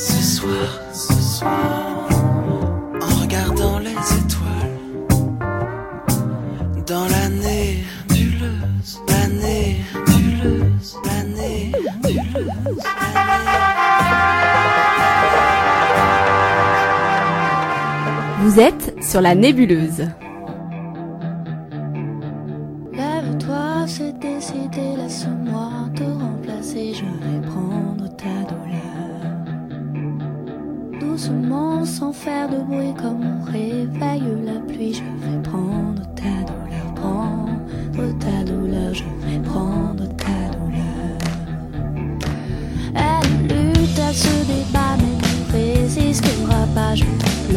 Ce soir, ce soir, en regardant les étoiles, dans l'année nébuleuse, l'année nébuleuse, l'année nébuleuse, Vous êtes sur la nébuleuse. Sans faire de bruit, comme on réveille la pluie, je vais prendre ta douleur, prendre ta douleur, je vais prendre ta douleur. Elle lutte, elle se débat, mais ne résistera pas, je vais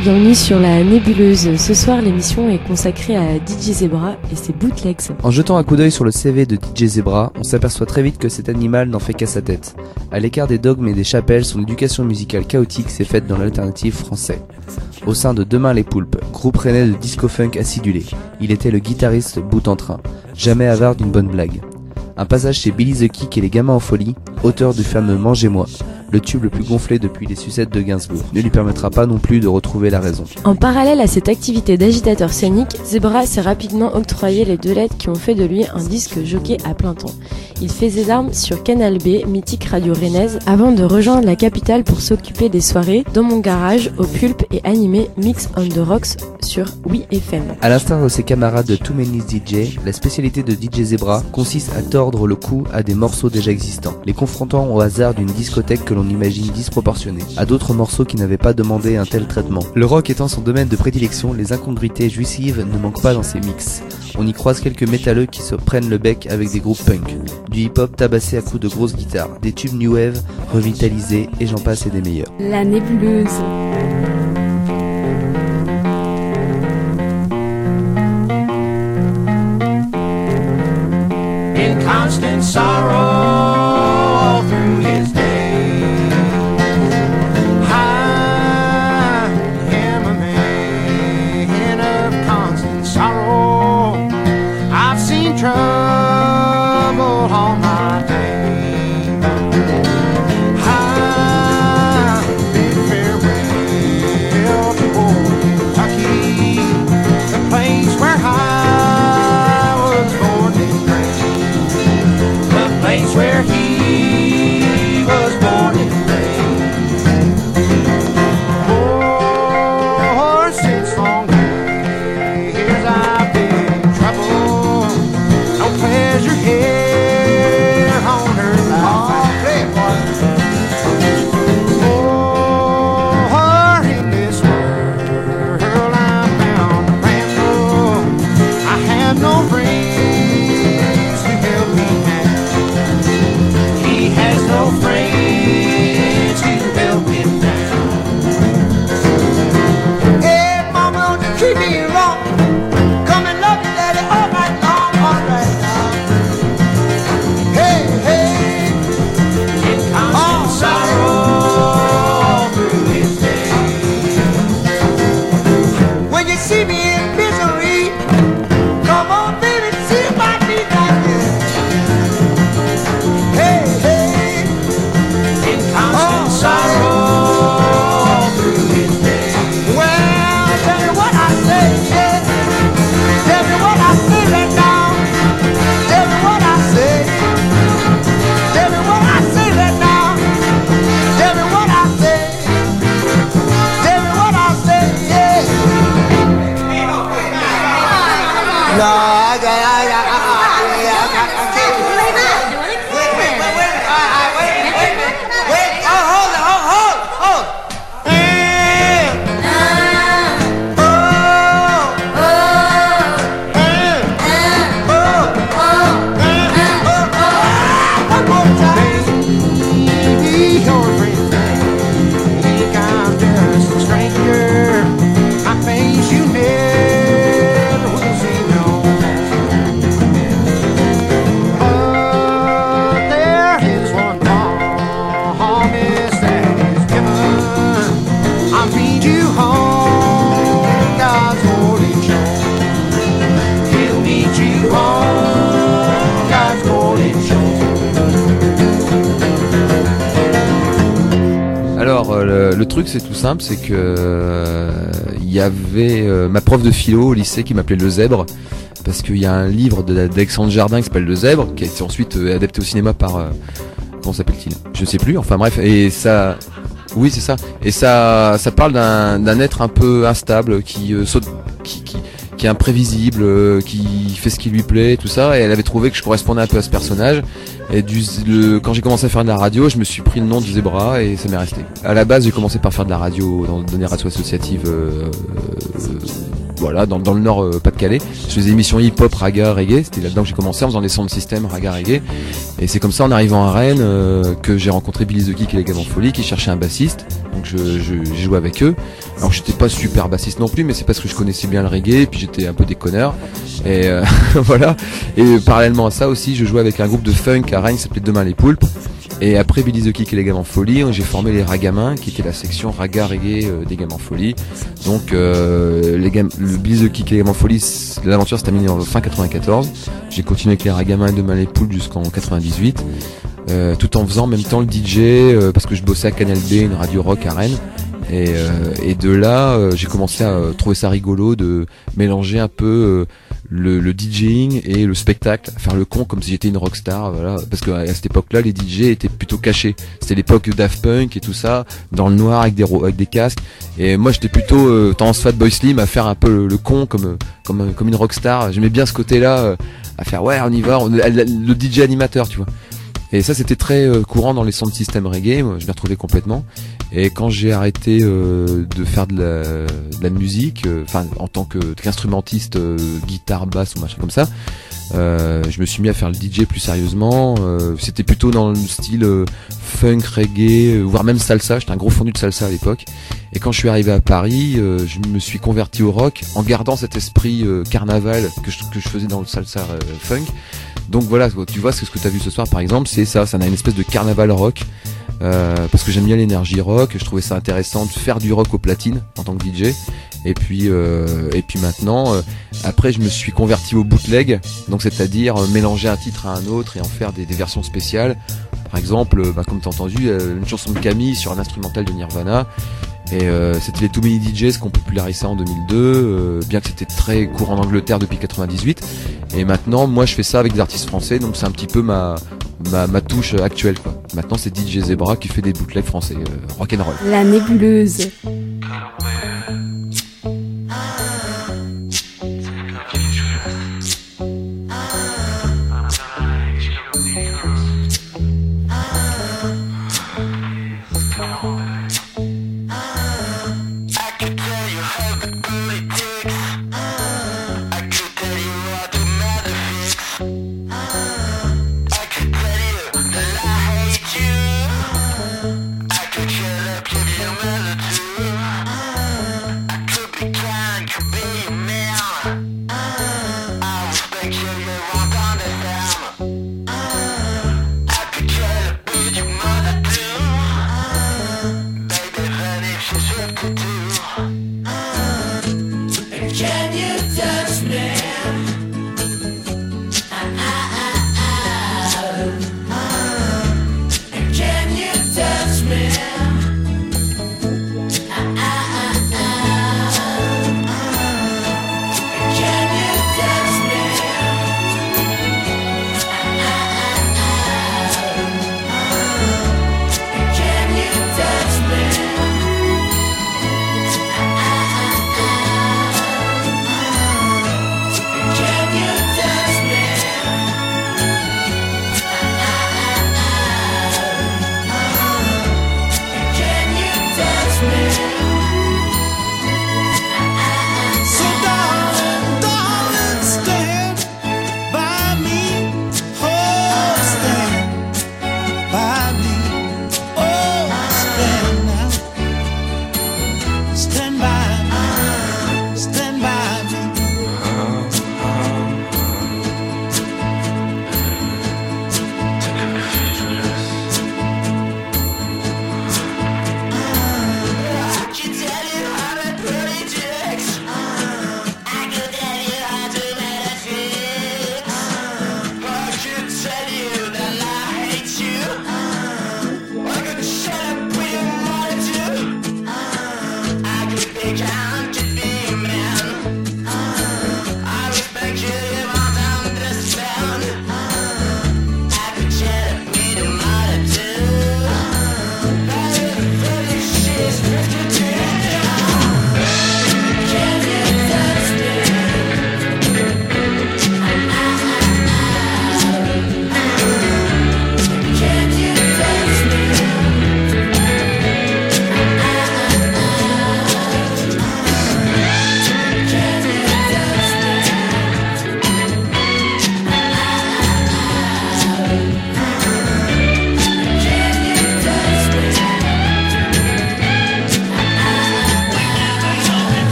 Bienvenue sur la nébuleuse. Ce soir, l'émission est consacrée à DJ Zebra et ses bootlegs. En jetant un coup d'œil sur le CV de DJ Zebra, on s'aperçoit très vite que cet animal n'en fait qu'à sa tête. À l'écart des dogmes et des chapelles, son éducation musicale chaotique s'est faite dans l'alternative français. Au sein de Demain les Poulpes, groupe rennais de disco-funk acidulé, il était le guitariste bout en train, jamais avare d'une bonne blague. Un passage chez Billy the Kick et les gamins en folie, auteur du fameux Mangez-moi, le tube le plus gonflé depuis les sucettes de Gainsbourg, ne lui permettra pas non plus de retrouver la raison. En parallèle à cette activité d'agitateur scénique, Zebra s'est rapidement octroyé les deux lettres qui ont fait de lui un disque jockey à plein temps. Il fait ses armes sur Canal B, mythique radio rennaise, avant de rejoindre la capitale pour s'occuper des soirées dans mon garage au pulpe et animer Mix on the Rocks sur Oui FM. À l'instar de ses camarades de Too Many DJ, la spécialité de DJ Zebra consiste à tordre le cou à des morceaux déjà existants, les confrontant au hasard d'une discothèque que l'on imagine disproportionnée, à d'autres morceaux qui n'avaient pas demandé un tel traitement. Le rock étant son domaine de prédilection, les incongruités jouissives ne manquent pas dans ses mix. On y croise quelques métalleux qui se prennent le bec avec des groupes punk, du hip-hop tabassé à coups de grosses guitares, des tubes new wave revitalisés et j'en passe et des meilleurs. La nébuleuse. in constant sorrow c'est tout simple, c'est que euh, il y avait euh, ma prof de philo au lycée qui m'appelait le zèbre parce qu'il y a un livre d'Alexandre Jardin qui s'appelle Le Zèbre qui a été ensuite euh, adapté au cinéma par comment s'appelle-t-il? Je sais plus. Enfin bref et ça oui c'est ça et ça ça parle d'un être un peu instable qui saute qui, est imprévisible, euh, qui fait ce qui lui plaît, tout ça, et elle avait trouvé que je correspondais un peu à ce personnage. Et du, le, quand j'ai commencé à faire de la radio, je me suis pris le nom de Zebra et ça m'est resté. À la base, j'ai commencé par faire de la radio dans, dans des radios associatives, euh, euh, voilà, dans, le nord euh, Pas-de-Calais. Je faisais des émissions hip-hop, raga, reggae. C'était là-dedans que j'ai commencé en faisant des sons de système, raga, reggae. Et c'est comme ça, en arrivant à Rennes, euh, que j'ai rencontré Billy the Geek et les Gamins Folie qui cherchaient un bassiste. Donc je, je, j'ai joué avec eux. Alors j'étais pas super bassiste non plus, mais c'est parce que je connaissais bien le reggae, et puis j'étais un peu déconneur. Et euh, voilà. Et parallèlement à ça aussi, je jouais avec un groupe de funk à Rennes qui s'appelait Demain les Poulpes. Et après Billy the Kick et les Gamins Folie, j'ai formé les Ragamins, qui était la section raga reggae euh, des Gamins Folie. Donc euh, les le Billy the Kick et les Gamins Folie, l'aventure s'est terminée en fin 94. J'ai continué avec les Ragamins les Poulpes jusqu'en 98. euh, tout en faisant en même temps le DJ euh, parce que je bossais à Canal B, une radio rock à Rennes. Et, et de là, j'ai commencé à trouver ça rigolo de mélanger un peu le, le DJing et le spectacle, faire le con comme si j'étais une rockstar, voilà. Parce que à cette époque-là, les DJ étaient plutôt cachés. C'était l'époque Daft Punk et tout ça, dans le noir avec des avec des casques. Et moi, j'étais plutôt euh, tendance Fatboy Slim à faire un peu le, le con comme comme comme une rockstar. J'aimais bien ce côté-là, euh, à faire ouais, on y va, on- le DJ animateur, tu vois. Et ça, c'était très euh, courant dans les sons de système reggae. Moi, je m'y retrouvais complètement. Et quand j'ai arrêté euh, de faire de la, de la musique, euh, enfin en tant qu'instrumentiste, euh, guitare, basse ou machin comme ça, euh, je me suis mis à faire le DJ plus sérieusement. Euh, C'était plutôt dans le style euh, funk, reggae, euh, voire même salsa. J'étais un gros fondu de salsa à l'époque. Et quand je suis arrivé à Paris, euh, je me suis converti au rock en gardant cet esprit euh, carnaval que je, que je faisais dans le salsa euh, funk. Donc voilà, tu vois ce que tu as vu ce soir par exemple, c'est ça, ça a une espèce de carnaval rock. Euh, parce que j'aime bien l'énergie rock, je trouvais ça intéressant de faire du rock au platine en tant que DJ. Et puis euh, et puis maintenant, euh, après je me suis converti au bootleg, donc c'est-à-dire mélanger un titre à un autre et en faire des, versions spéciales. Par exemple, bah, comme tu as entendu, une chanson de Camille sur un instrumental de Nirvana. Et euh, c'était les Too Many DJs qui ont popularisé ça en 2002, euh, bien que c'était très courant en Angleterre depuis 98. Et maintenant, moi, je fais ça avec des artistes français, donc c'est un petit peu ma, ma, ma touche actuelle. Quoi. Maintenant, c'est DJ Zebra qui fait des bootlegs français, euh, rock'n'roll. La nébuleuse.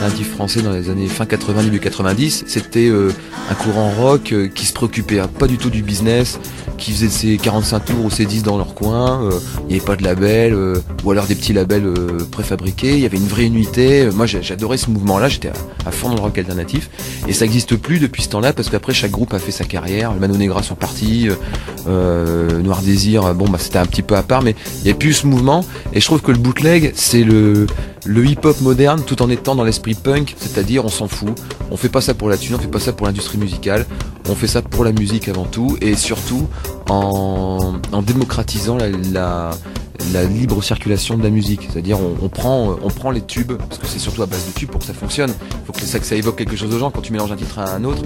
Le rock alternatif français dans les années fin 80, début 90. C'était euh, un courant rock euh, qui se préoccupait hein, pas du tout du business, qui faisait ses 45 tours ou ses 10 dans leur coin. euh, Il n'y avait pas de label, euh, ou alors des petits labels euh, préfabriqués. Il y avait une vraie unité. Euh, Moi, j'adorais ce mouvement-là. J'étais à, fond dans le rock alternatif. Et ça n'existe plus depuis ce temps-là parce qu'après chaque groupe a fait sa carrière. Le Mano Negra sont partis, euh, euh, Noir Désir, euh, bon bah c'était un petit peu à part, mais il n'y a plus ce mouvement. Et je trouve que le bootleg, c'est le le hip-hop moderne tout en étant dans l'esprit punk, c'est-à-dire on s'en fout, on fait pas ça pour la thune, on fait pas ça pour l'industrie musicale, on fait ça pour la musique avant tout et surtout en, démocratisant la, libre circulation de la musique, c'est-à-dire on, prend les tubes parce que c'est surtout à base de tubes pour que ça fonctionne, faut que ça, que ça évoque quelque chose aux gens quand tu mélanges un titre à un autre.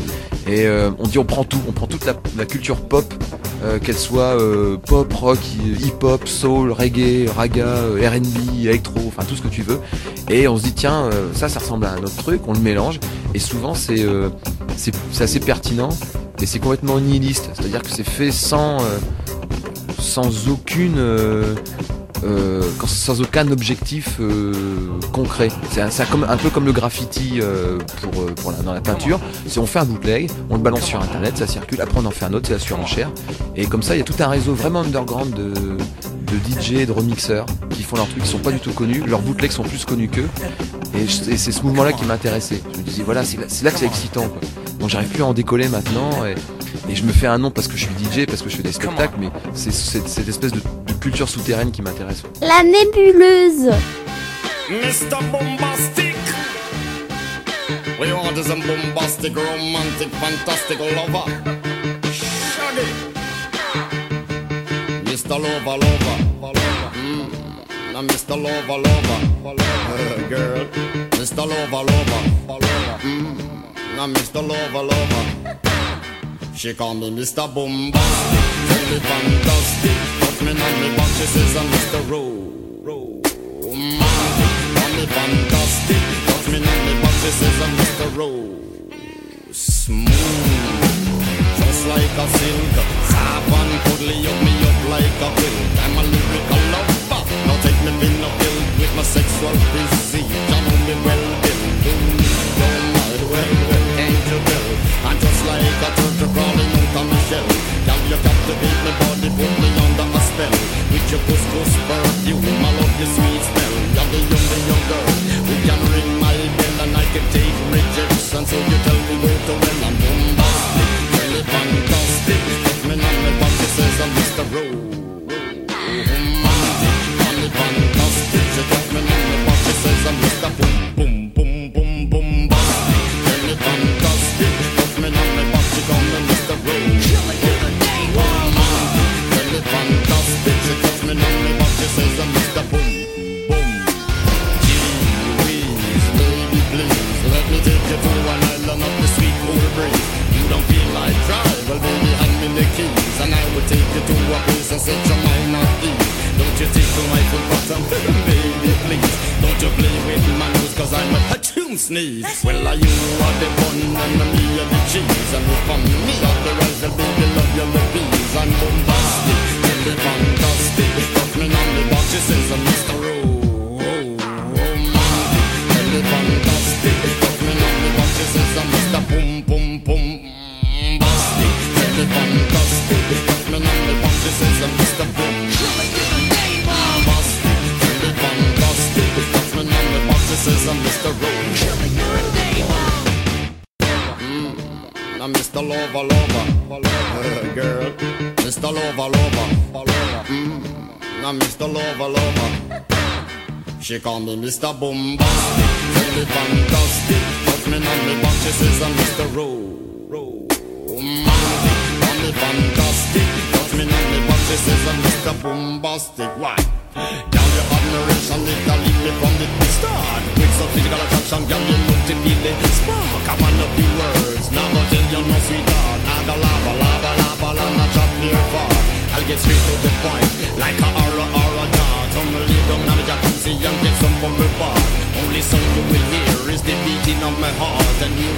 Et euh, on dit on prend tout, on prend toute la culture pop euh, qu'elle soit euh, pop, rock, hip-hop, soul, reggae, raga, euh, R&B, électro, enfin tout ce que tu veux. Et on se dit tiens, ça, ça ressemble à un autre truc, on le mélange. Et souvent c'est assez pertinent et c'est complètement nihiliste. C'est-à-dire que c'est fait sans sans aucune euh, sans aucun objectif euh, concret. C'est un, peu comme le graffiti euh, pour, euh, dans la peinture. C'est on fait un bootleg, on le balance sur internet, ça circule, après on en fait un autre, c'est la surenchère. Et comme ça, il y a tout un réseau vraiment underground de, de DJ, de remixeurs qui font leurs trucs, qui sont pas du tout connus. Leurs bootlegs sont plus connus qu'eux. Et, et c'est ce mouvement-là qui m'intéressait. Je me disais, voilà, c'est là, que c'est excitant. Quoi. Donc j'arrive plus à en décoller maintenant. Et, et je me fais un nom parce que je suis DJ, parce que je fais des spectacles, mais c'est cette espèce de culture souterraine qui m'intéresse. La nébuleuse. Mr. Bombastic. We bombastic, romantic, fantastic lover. Shaggy. Mr. Lover, lover. Mm. Now, Mr. Lover, lover. Uh, girl. Mr. Lover, lover. Mm. Now, Mr. Lover, lover. She call me Mr. Bombastic. Fantastic. Me on me she says I'm Mr. Ro. Romantic, fantastic. Touch me on the back, she says I'm Mr. Rose. Smooth, just like a silk. Soft and cuddly, up me up like a quilt. I'm a lyrical lover. Now take me in a pill with my sexual physique. You know me well, Bill. Don't mind, well, well, can't? I'm just like a turtle crawling out of my shell. Girl, you captivate my body, put me a spell. With your couscous perfume, I love your sweet smell. You're the young, the young girl who can ring my bell and I can take rejection. So you She call me Mr. Bombastic, really fantastic. Touch me on the back, she says I'm Mr. Ro. Romantic, call me fantastic. Touch me on the back, she says I'm Mr. Bombastic. Why?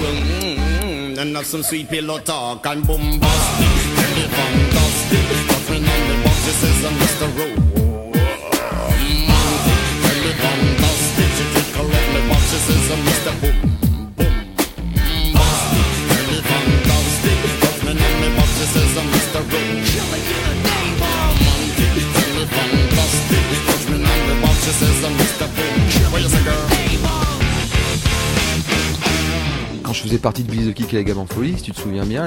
mm, and have some sweet pillow talk and boom busty, pretty fantastic. Suffering on the box, she says I'm Mr. Rowe. Monkey, me. Boom. Boom, on the box, says I'm Mr. On the box, says I'm Mr. love faisais partie de Billy the Kick et la folie, si tu te souviens bien,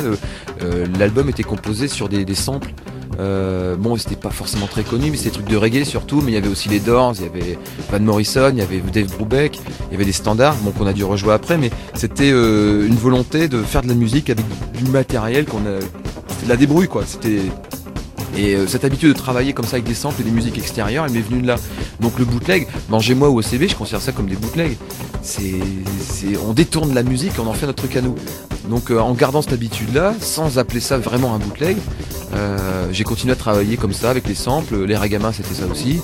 euh, l'album était composé sur des, des samples. Euh, bon, c'était pas forcément très connu, mais c'était des trucs de reggae surtout. Mais il y avait aussi les Doors, il y avait Van Morrison, il y avait Dave Brubeck, il y avait des standards, bon qu'on a dû rejouer après. Mais c'était euh, une volonté de faire de la musique avec du matériel qu'on a, c'était de la débrouille quoi. C'était et euh, cette habitude de travailler comme ça avec des samples et des musiques extérieures, elle m'est venue de là. Donc le bootleg, mangez-moi ou OCB, je considère ça comme des bootlegs. C'est, on détourne la musique, on en fait notre truc à nous. Donc euh, en gardant cette habitude-là, sans appeler ça vraiment un bootleg, euh, j'ai continué à travailler comme ça avec les samples. Les Ragamas, c'était ça aussi.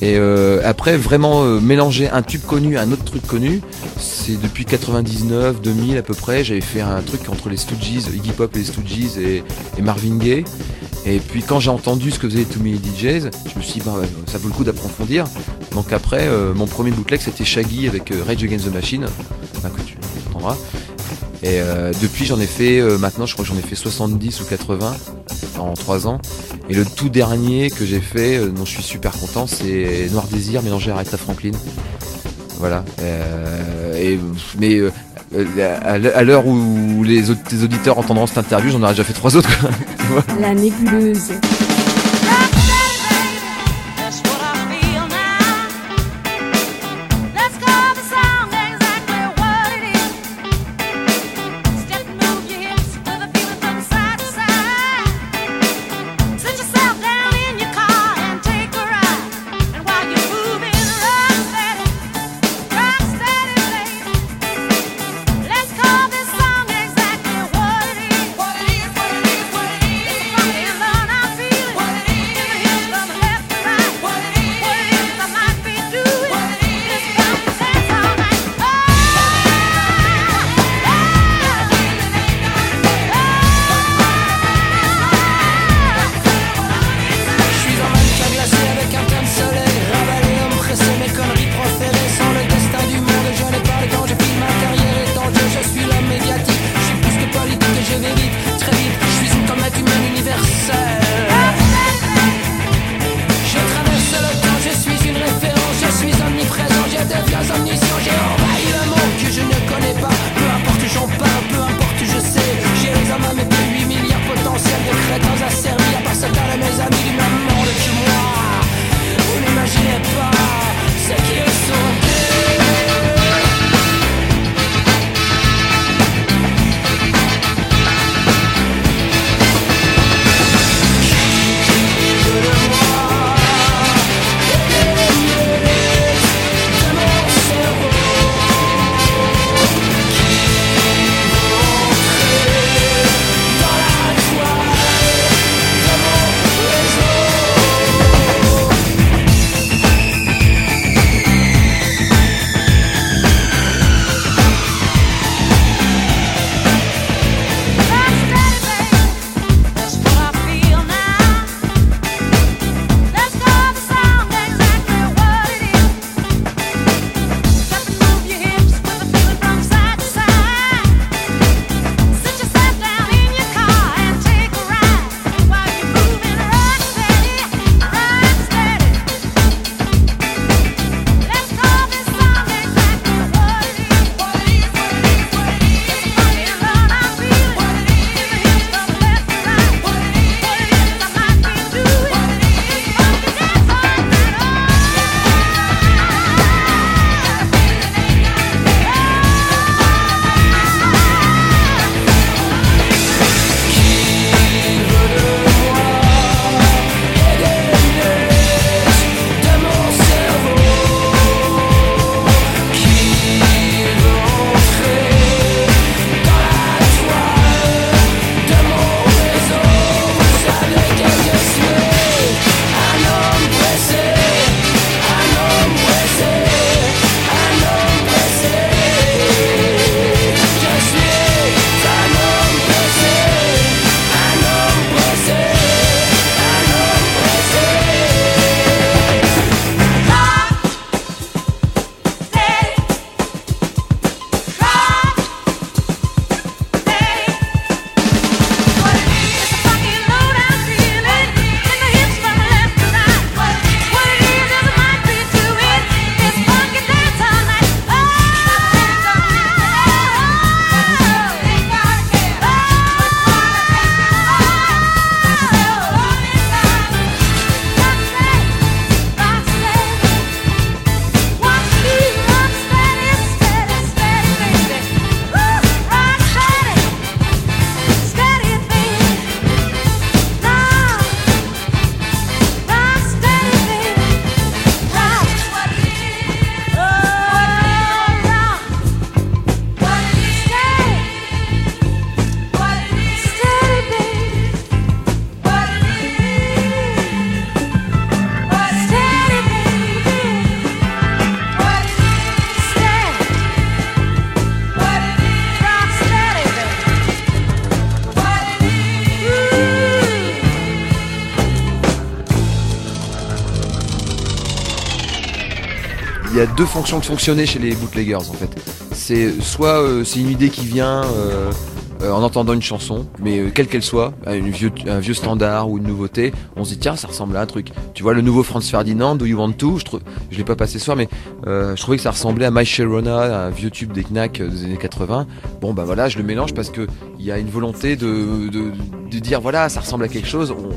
Et euh, après, vraiment euh, mélanger un tube connu à un autre truc connu, c'est depuis 99, 2000 à peu près. J'avais fait un truc entre les Stooges, Iggy Pop et les Stooges et, et Marvin Gaye. Et puis quand j'ai entendu ce que faisaient Too Many DJs, je me suis dit, bah, ça vaut le coup d'approfondir. Donc après, euh, mon premier bootleg, c'était Shaggy avec euh, Rage Against the Machine, que tu entendras. Et euh, depuis, j'en ai fait, euh, maintenant, je crois que j'en ai fait 70 ou 80 en 3 ans. Et le tout dernier que j'ai fait, euh, dont je suis super content, c'est Noir Désir mélangé à Aretha Franklin. Voilà. Mais à l'heure- où les, auditeurs entendront cette interview, j'en aurais déjà fait trois autres. La nébuleuse. Fonctionner chez les bootleggers en fait. C'est soit euh, c'est une idée qui vient euh, euh, en entendant une chanson, mais quelle qu'elle soit, un vieux, un vieux standard ou une nouveauté, on se dit tiens ça ressemble à un truc. Tu vois le nouveau Franz Ferdinand, Do You Want To, je, je l'ai pas passé ce soir, mais je trouvais que ça ressemblait à My Sharona, un vieux tube des Knack des années 80. Bon bah voilà, je le mélange parce que il y a une volonté de, de, de dire voilà ça ressemble à quelque chose, on,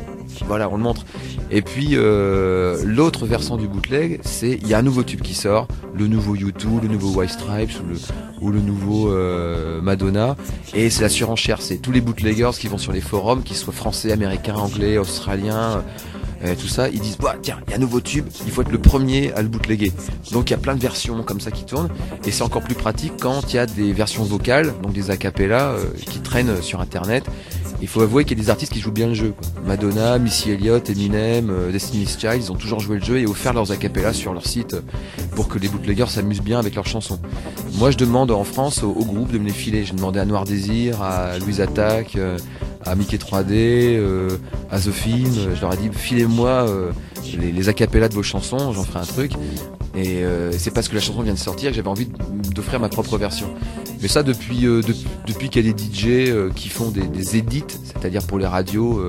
voilà on le montre. Et puis euh, l'autre versant du bootleg, c'est il y a un nouveau tube qui sort, le nouveau U2, le nouveau White Stripes ou le, ou le nouveau euh, Madonna, et c'est la surenchère, c'est tous les bootleggers qui vont sur les forums, qu'ils soient français, américains, anglais, australiens. Tout ça, ils disent, bah, tiens, il y a un nouveau tube, il faut être le premier à le bootlegger. Donc il y a plein de versions comme ça qui tournent, et c'est encore plus pratique quand il y a des versions vocales, donc des acapellas euh, qui traînent sur internet. Il faut avouer qu'il y a des artistes qui jouent bien le jeu. Madonna, Missy Elliott, Eminem, euh, Destiny's Child, ils ont toujours joué le jeu et offert leurs acapellas sur leur site euh, pour que les bootleggers s'amusent bien avec leurs chansons. Moi, je demande en France au, au groupe de me les filer. J'ai demandé à Noir Désir, à Louise euh, à Mickey 3D, euh, à The Film. Je leur ai dit, filez-moi euh, les, les acapellas de vos chansons, j'en ferai un truc. Et euh, c'est parce que la chanson vient de sortir que j'avais envie d'offrir ma propre version. Mais ça depuis de- depuis qu'il y a des DJ qui font des, edits, c'est-à-dire pour les radios,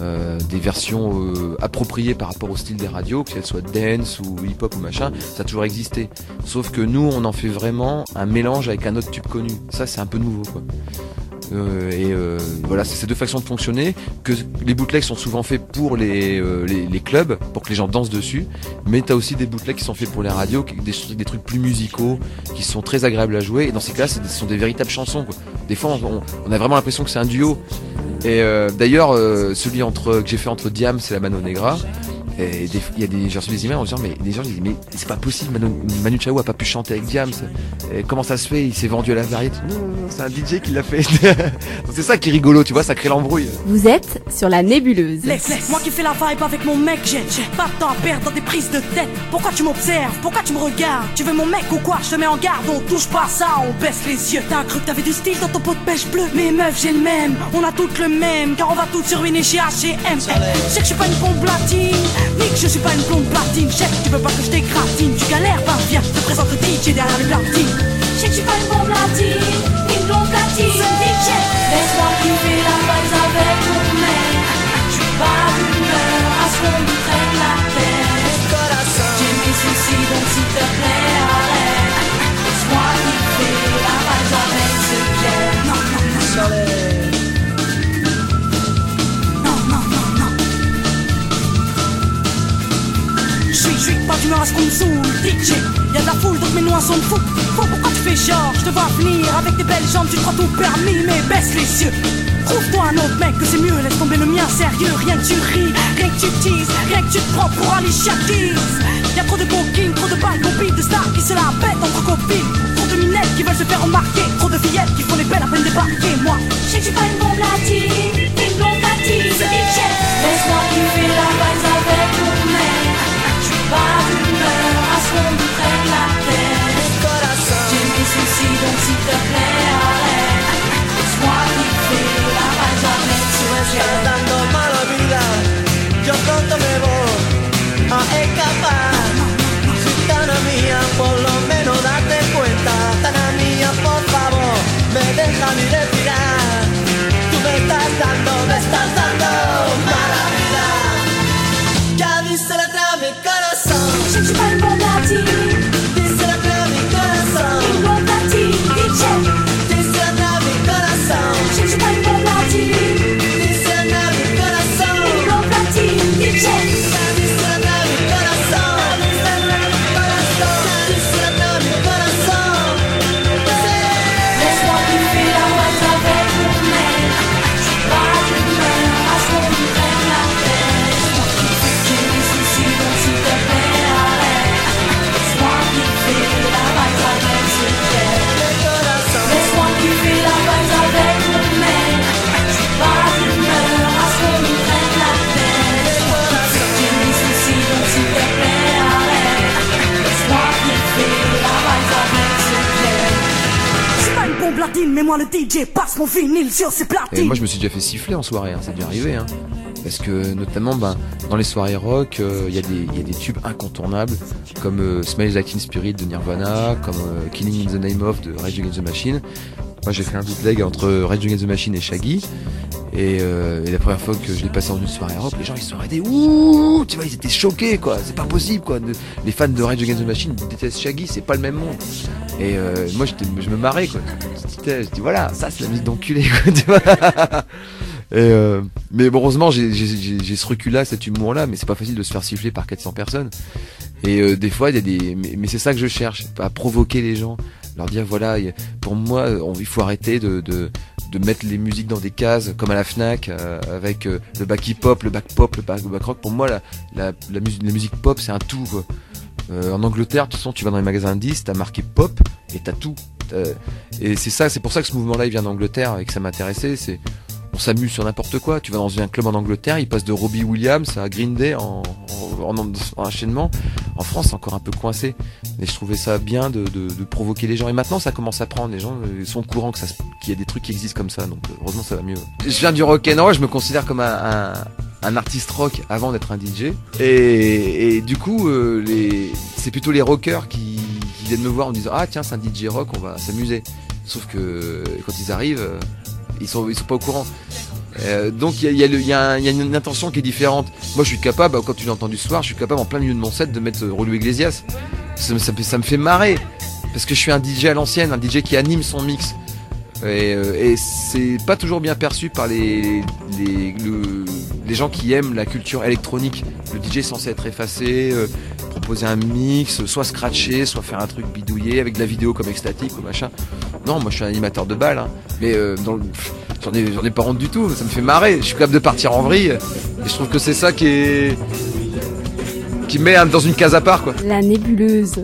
des versions appropriées par rapport au style des radios, que qu'elles soient dance ou hip-hop ou machin, ça a toujours existé. Sauf que nous, on en fait vraiment un mélange avec un autre tube connu. Ça, c'est un peu nouveau. Euh, et euh, voilà, c'est ces deux façons de fonctionner. Que les bootlegs sont souvent faits pour les, euh, les, les clubs, pour que les gens dansent dessus. Mais t'as aussi des bootlegs qui sont faits pour les radios, des, trucs plus musicaux, qui sont très agréables à jouer. Et dans ces cas-là, c'est ce sont des véritables chansons. Quoi. Des fois, on, a vraiment l'impression que c'est un duo. Et d'ailleurs, celui entre que j'ai fait entre Diams et la Mano Negra. Et des- il y a des, j'ai reçu des emails en disant mais les gens disent mais c'est pas possible Manu, Manu Chao a pas pu chanter avec Diams. Et comment ça se fait? Il s'est vendu à la variété. Non, non, non, c'est un DJ qui l'a fait. C'est ça qui est rigolo tu vois ça crée l'embrouille. Vous êtes sur la nébuleuse. Laisse, laisse, moi qui fais la vibe avec mon mec, j'ai j'ai pas de temps à perdre dans des prises de tête. Pourquoi tu m'observes? Pourquoi tu me regardes? Tu veux mon mec ou quoi? Je te mets en garde, on touche pas ça, on baisse les yeux. T'as cru que t'avais du style dans ton pot de pêche bleu Mais meuf, j'ai le même, on a toutes le même, car on va toutes se ruiner chez H&M. Je sais que je suis pas une bombe platine, ni que je suis pas une blonde platine. Que tu veux pas que je t'écratine, tu galères, bah viens, je te présente le DJ derrière le platine. Que je suis pas une bombe platine, une blonde platine. DJ, laisse-moi kiffer la base avec mon mec. Je suis pas d'humeur à ce qu'on me traîne la tête. J'ai mes soucis, donc s'il te plaît, y'a de la foule, donc mes noix sont fous. Faut pourquoi tu fais genre, je te vois venir avec tes belles jambes, tu crois tout permis, mais baisse les yeux. Trouve-toi un autre mec que c'est mieux, laisse tomber le mien sérieux. Rien que tu ris, rien que tu teases, rien que tu te prends pour Alicia Keys. Y'a trop de coquines, trop de balles, copines, de stars qui se la pètent entre copines. Trop de minettes qui veulent se faire remarquer, trop de fillettes qui font les belles à peine débarquer. Moi, Je suis pas une bombe platine, une blonde platine. DJ, laisse-moi kiffer la base avec mon por lo menos date cuenta. Gitana mía, por favor, me deja ni respirar. Mais moi le DJ passe mon vinyle sur ses Et platines. moi je me suis déjà fait siffler en soirée, hein, c'est déjà arrivé. Hein. Parce que notamment ben, dans les soirées rock, euh, il y, a des- il y a des tubes incontournables comme euh, Smells Like Teen Spirit de Nirvana, comme euh, Killing in the Name of de Rage Against the Machine. Moi j'ai fait un bootleg entre Rage Against the Machine et Shaggy. Et, euh, et la première fois que je l'ai passé dans une soirée rock, les gens ils se sont arrêtés. Ouh, tu vois, ils étaient choqués quoi. C'est pas possible quoi. Les fans de Rage Against the Machine détestent Shaggy, c'est pas le même monde. Et euh, moi je me marrais quoi. Je dis, voilà, ça c'est la musique d'enculé quoi. Tu vois euh, mais bon, heureusement j'ai, ce recul là, cet humour là, mais c'est pas facile de se faire siffler par 400 personnes. Et euh, des fois il y a des, mais c'est ça que je cherche, à provoquer les gens, leur dire voilà, pour moi on- il faut arrêter de, mettre les musiques dans des cases comme à la Fnac euh, avec euh, le back hip hop, le back pop, le back, rock. Pour moi, la, musique, pop, c'est un tout. Euh, en Angleterre, de toute façon, tu vas dans les magasins disques, t'as marqué pop et t'as tout. Et c'est ça, c'est pour ça que ce mouvement-là, il vient d'Angleterre et que ça m'intéressait. On s'amuse sur n'importe quoi. Tu vas dans un club en Angleterre, il passe de Robbie Williams à Green Day en, en, en- en enchaînement. En France, c'est encore un peu coincé. Mais je trouvais ça bien de, provoquer les gens. Et maintenant, ça commence à prendre. Les gens euh, sont au courant qu'il y a des trucs qui existent comme ça. Donc, euh, heureusement, ça va mieux. Je viens du rock and roll. Je me considère comme un, artiste rock avant d'être un DJ. Et, du coup, euh, c'est plutôt les rockers qui, qui viennent me voir en disant Ah, tiens, c'est un DJ rock, on va s'amuser. Sauf que quand ils arrivent, ils sont, ils sont pas au courant. Donc il y a, une intention qui est différente. Moi je suis capable, quand tu l'entends du soir, je suis capable en plein milieu de mon set de mettre euh, Rolou Iglesias. Ça, me- fait- marrer. Parce que je suis un DJ à l'ancienne, un DJ qui anime son mix. Et, euh, et c'est pas toujours bien perçu par les, les, le- les gens qui aiment la culture électronique. Le DJ est censé être effacé, euh, proposer un mix, soit scratcher, soit faire un truc bidouillé avec de la vidéo comme extatique ou machin. Non, moi je suis un animateur de balle, hein. mais euh, j'en ai, pas honte du tout, ça me fait marrer. Je suis capable de partir en vrille et je trouve que c'est ça qui est qui me met dans une case à part quoi. La nébuleuse.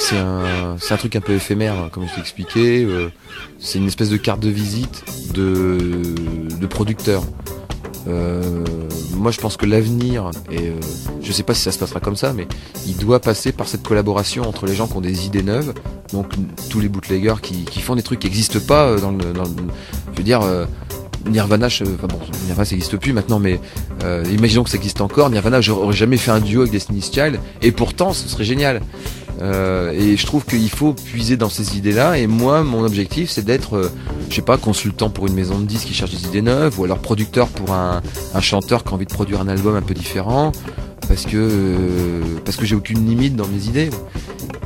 C'est un, truc un peu éphémère, hein, comme je t'ai expliqué. euh, c'est une espèce de carte de visite de, de producteur. Euh, moi, je pense que l'avenir, et euh, je sais pas si ça se passera comme ça, mais il doit passer par cette collaboration entre les gens qui ont des idées neuves, donc tous les bootleggers qui, font des trucs qui n'existent pas euh, dans le, je veux dire. Nirvana, enfin bon, Nirvana ça n'existe plus maintenant, mais imaginons que ça existe encore. Nirvana, j'aurais jamais fait un duo avec Destiny's Child, et pourtant, ce serait génial. Euh, et je trouve qu'il faut puiser dans ces idées-là. Et moi, mon objectif, c'est d'être, euh, je sais pas, consultant pour une maison de disques qui cherche des idées neuves, ou alors producteur pour un, un chanteur qui a envie de produire un album un peu différent, parce que euh, parce que j'ai aucune limite dans mes idées.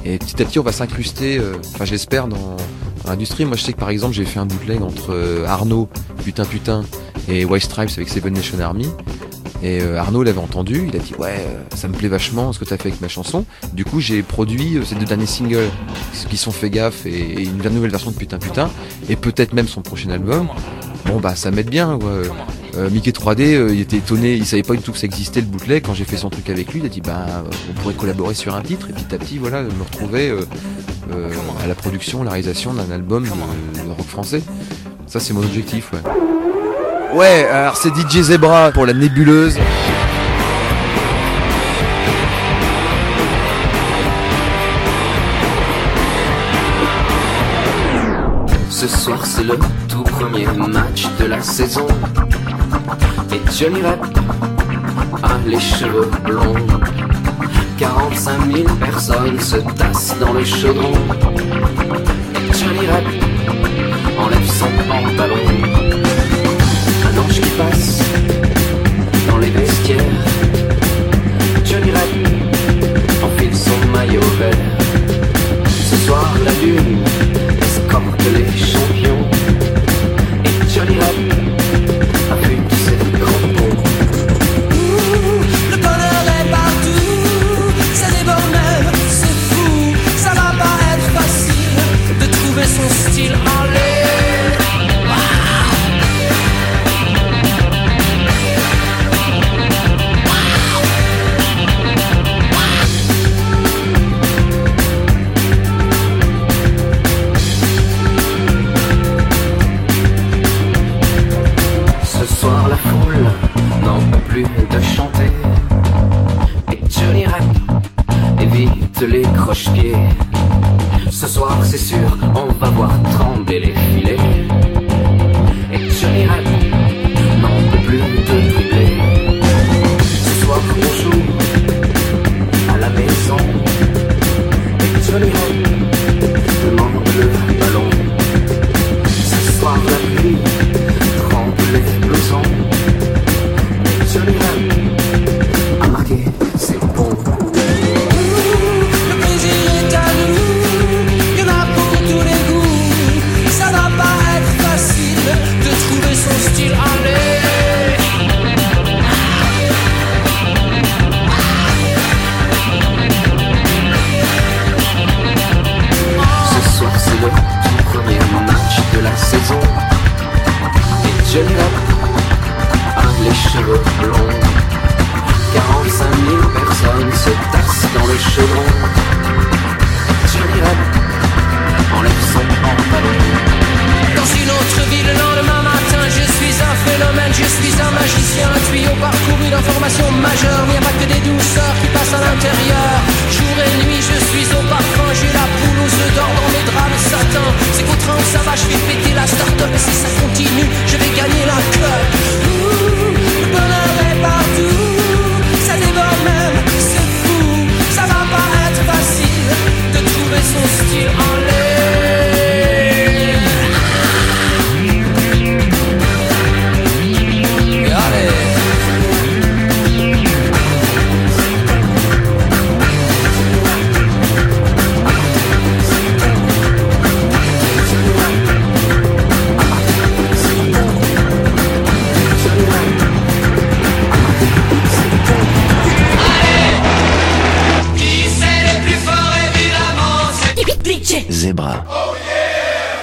Et petit à petit, on va s'incruster. euh, Enfin, j'espère dans, dans l'industrie. Moi, je sais que par exemple, j'ai fait un bootleg entre euh, Arnaud, putain putain, et White Stripes avec Seven Nation Army. Et euh, Arnaud l'avait entendu, il a dit ouais, euh, ça me plaît vachement ce que t'as fait avec ma chanson. Du coup, j'ai produit euh, ces deux derniers singles qui sont fait gaffe et, une nouvelle version de Putain Putain et peut-être même son prochain album. Bon bah ça m'aide bien. quoi. Euh, Mickey 3D, euh, il était étonné, il savait pas du tout que ça existait le bootleg. Quand j'ai fait son truc avec lui, il a dit bah on pourrait collaborer sur un titre et petit à petit voilà me retrouver euh, à la production, la réalisation d'un album de, de rock français. Ça c'est mon objectif ouais. Ouais, alors c'est DJ Zebra pour la nébuleuse. Ce soir c'est le tout premier match de la saison. Et Johnny Rep a les cheveux blonds. 45 000 personnes se tassent dans le chaudron Et Johnny Rep enlève son pantalon la lune escorte les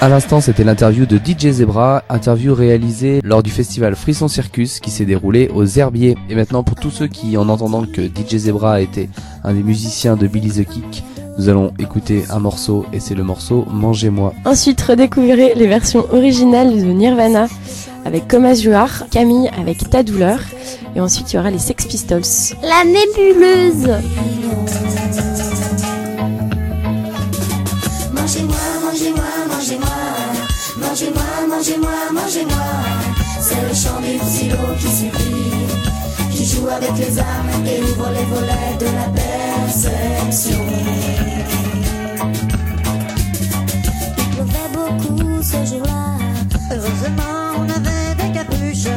À l'instant, c'était l'interview de DJ Zebra, interview réalisée lors du festival Frisson Circus qui s'est déroulé aux Herbiers. Et maintenant, pour tous ceux qui, en entendant que DJ Zebra a été un des musiciens de Billy the Kick, Nous allons écouter un morceau et c'est le morceau Mangez-moi. Ensuite, redécouvrez les versions originales de Nirvana avec Comme Azuar, Camille avec Ta douleur, et ensuite il y aura les Sex Pistols. La nébuleuse. Mangez-moi, mangez-moi, mangez-moi. C'est le chant du silo qui supplie, qui joue avec les âmes et ouvre les volets de la perception. Il pleuvait beaucoup ce jour-là. Heureusement, on avait des capuches.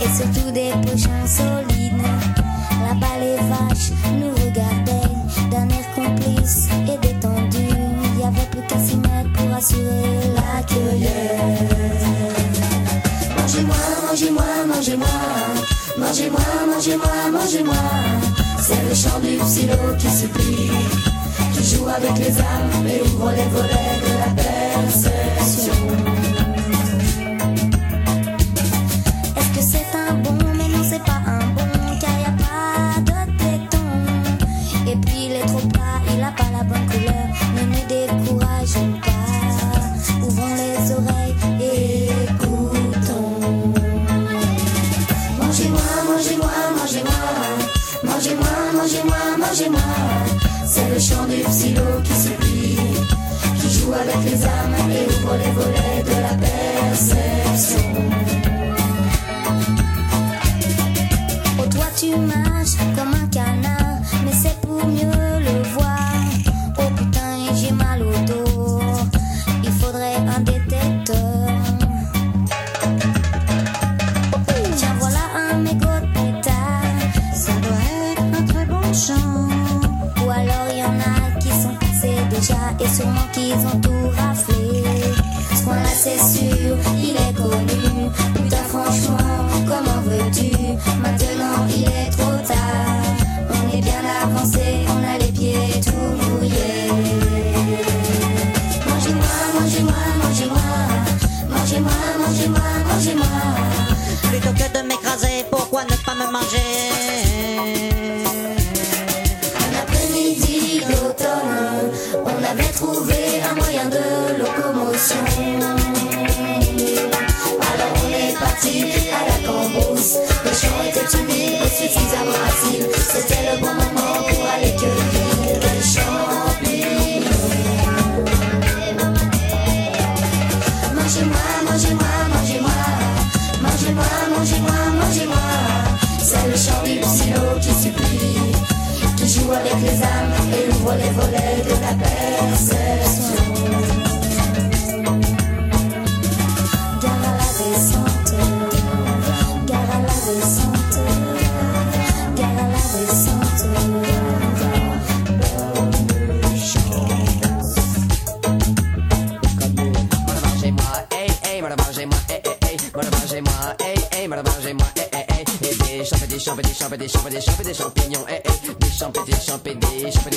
Et surtout des pochons solides. Là-bas, les vaches nous regardaient d'un air complice et détendu. Il y avait plus qu'à s'y mettre pour assurer. Mangez-moi, mangez-moi, mangez-moi. Mangez-moi, mangez-moi, mangez-moi. C'est le chant du silo qui supplie, qui joue avec les âmes et ouvre les volets de la perception. Les âmes et ouvre les volets de la perception. Des champs, des champs, des champs, des champs, des champignons, des champs, des champignons,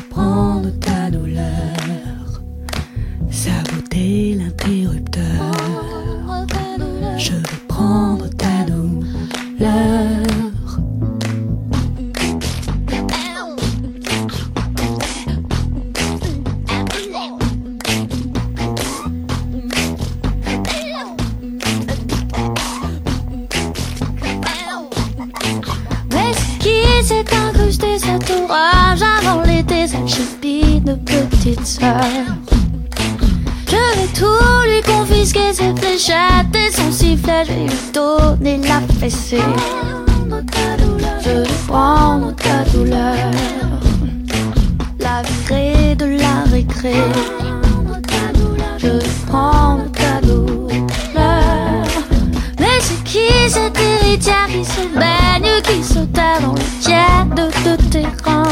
prendre ta douleur, saboter l'interrupteur. Je vais prendre ta douleur. Mais ce qui s'est cette chipie de petite sœur. Je vais tout lui confisquer, ses fléchettes et son sifflet, je vais lui donner la fessée. Je vais prendre ta douleur, la virer de la récré. Je vais prendre ta douleur. Mais c'est qui cette héritière qui se baigne, qui se dans le tiède de tes reins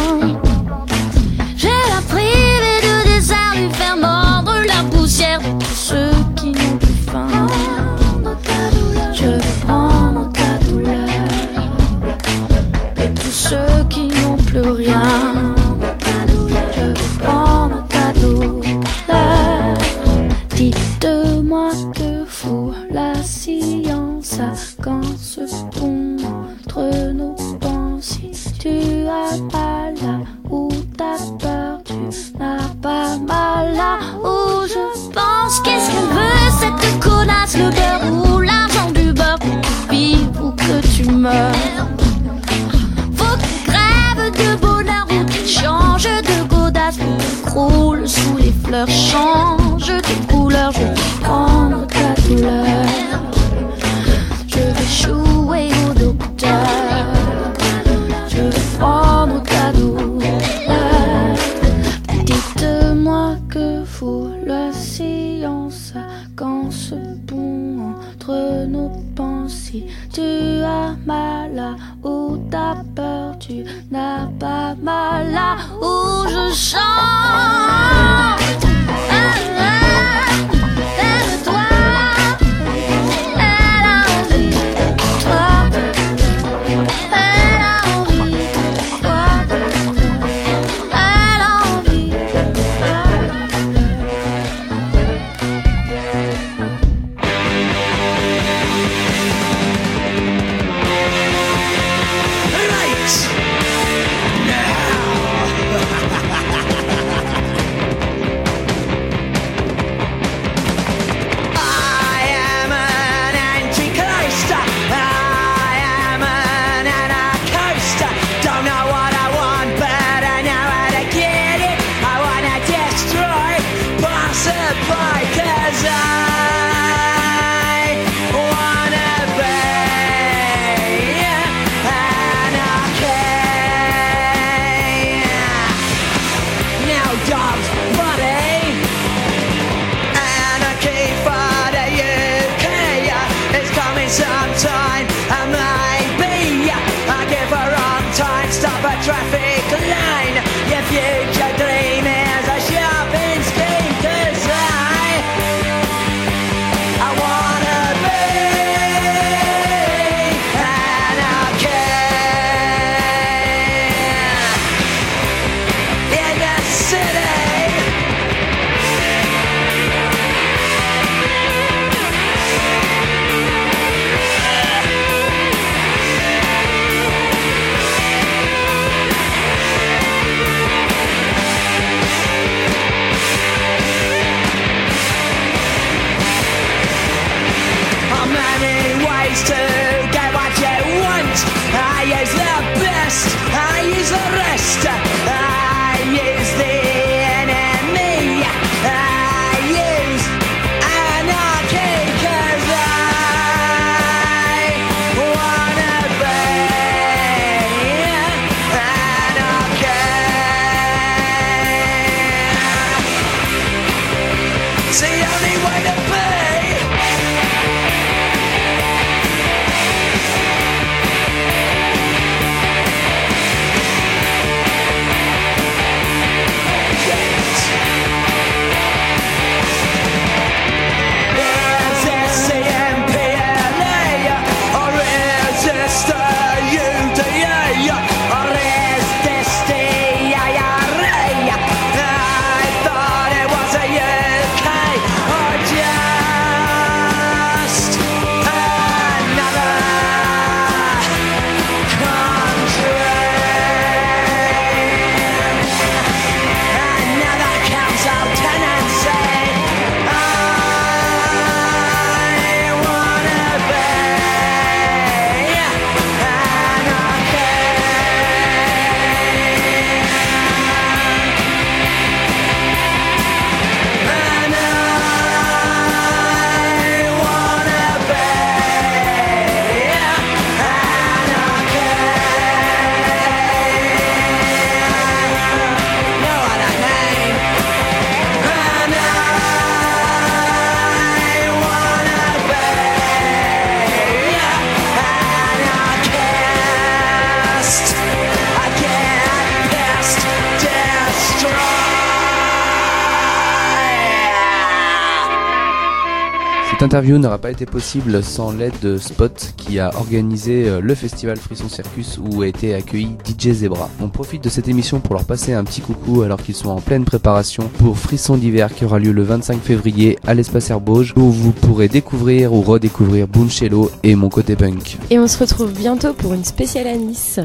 n'aura pas été possible sans l'aide de Spot qui a organisé euh, le festival Frisson Circus où a été accueilli DJ Zebra. On profite de cette émission pour leur passer un petit coucou alors qu'ils sont en pleine préparation pour Frisson d'hiver qui aura lieu le 25 février à l'espace Herbauge où vous pourrez découvrir ou redécouvrir Booncello et mon côté punk. Et on se retrouve bientôt pour une spéciale à Nice.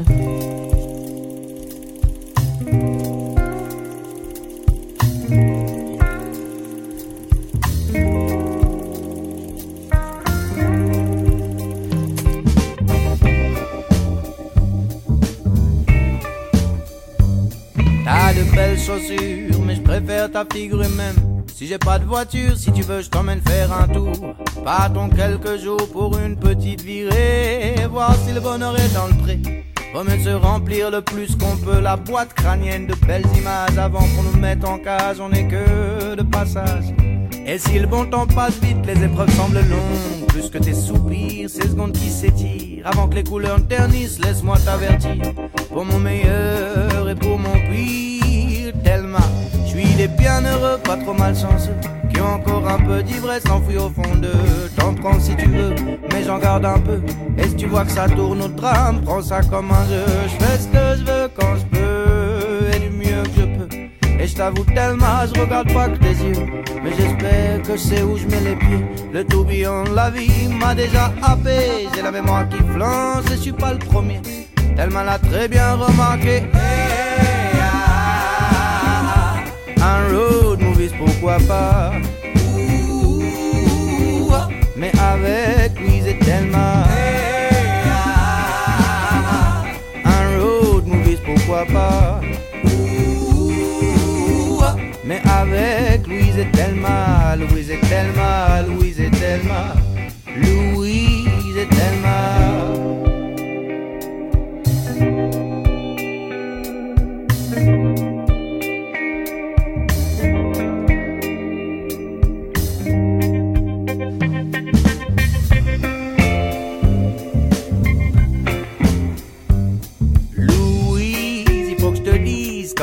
Ta figure humaine. Si j'ai pas de voiture, si tu veux, je t'emmène faire un tour. Partons quelques jours pour une petite virée, voir si le bonheur est dans le pré. Mieux se remplir le plus qu'on peut la boîte crânienne de belles images avant qu'on nous mette en cage, on est que de passage. Et si le bon temps passe vite, les épreuves semblent longues. Plus que tes soupirs, ces secondes qui s'étirent. Avant que les couleurs ternissent, laisse-moi t'avertir. Pour mon meilleur et pour mon pire, tellement. Je suis des bienheureux, pas trop malchanceux. Qui ont encore un peu d'ivresse enfouie au fond d'eux. T'en prends si tu veux, mais j'en garde un peu. Et si tu vois que ça tourne au drame, prends ça comme un jeu. Je fais ce que je veux quand je peux, et du mieux que je peux. Et je t'avoue tellement, je regarde pas que tes yeux. Mais j'espère que c'est où je mets les pieds. Le tourbillon de la vie m'a déjà happé. J'ai la mémoire qui flanche et je suis pas le premier. Tellement l'a très bien remarqué. Un road movies, pourquoi pas? Mais avec Louise et Thelma. Un road movies, pourquoi pas? Mais avec Louise et Thelma, Louise et Thelma, Louise et Thelma, Louise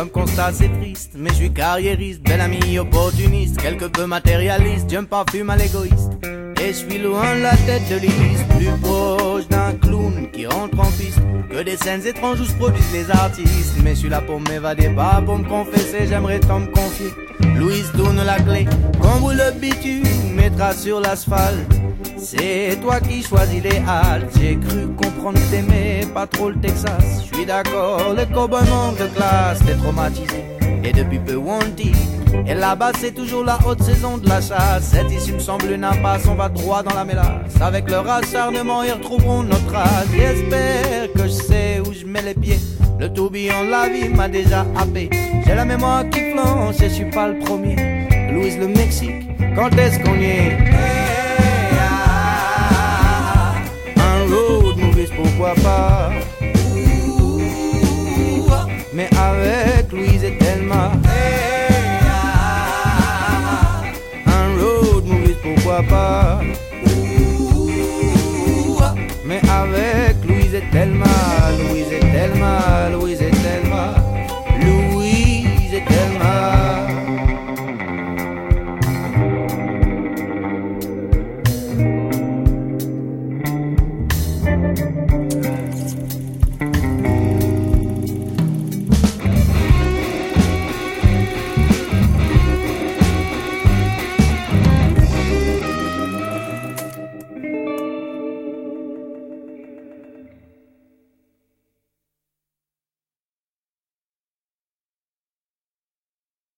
comme constat c'est triste, mais je suis carriériste, bel ami opportuniste, quelque peu matérialiste, je me parfume à l'égoïste. Et je suis loin de la tête de liste, plus proche d'un clown qui rentre en piste, que des scènes étranges où se produisent les artistes. Mais je suis là pour m'évader, pas pour me confesser, j'aimerais tant me confier. Louise tourne la clé, quand vous le bitume mettra sur l'asphalte. C'est toi qui choisis les haltes. J'ai cru comprendre que t'aimais pas trop le Texas. Je suis d'accord, le cowboy manque de classe. T'es traumatisé et depuis peu wanted. Et là-bas c'est toujours la haute saison de la chasse. Cette issue me semble une impasse. On va droit dans la mélasse. Avec leur acharnement ils retrouveront notre trace. J'espère que je sais où je mets les pieds. Le tourbillon de la vie m'a déjà happé. J'ai la mémoire qui flanche et je suis pas le premier. Louise le Mexique, quand est-ce qu'on y est? Pas. Mais avec Louise et Thelma Un road movies, pourquoi pas. Mais avec Louise et Thelma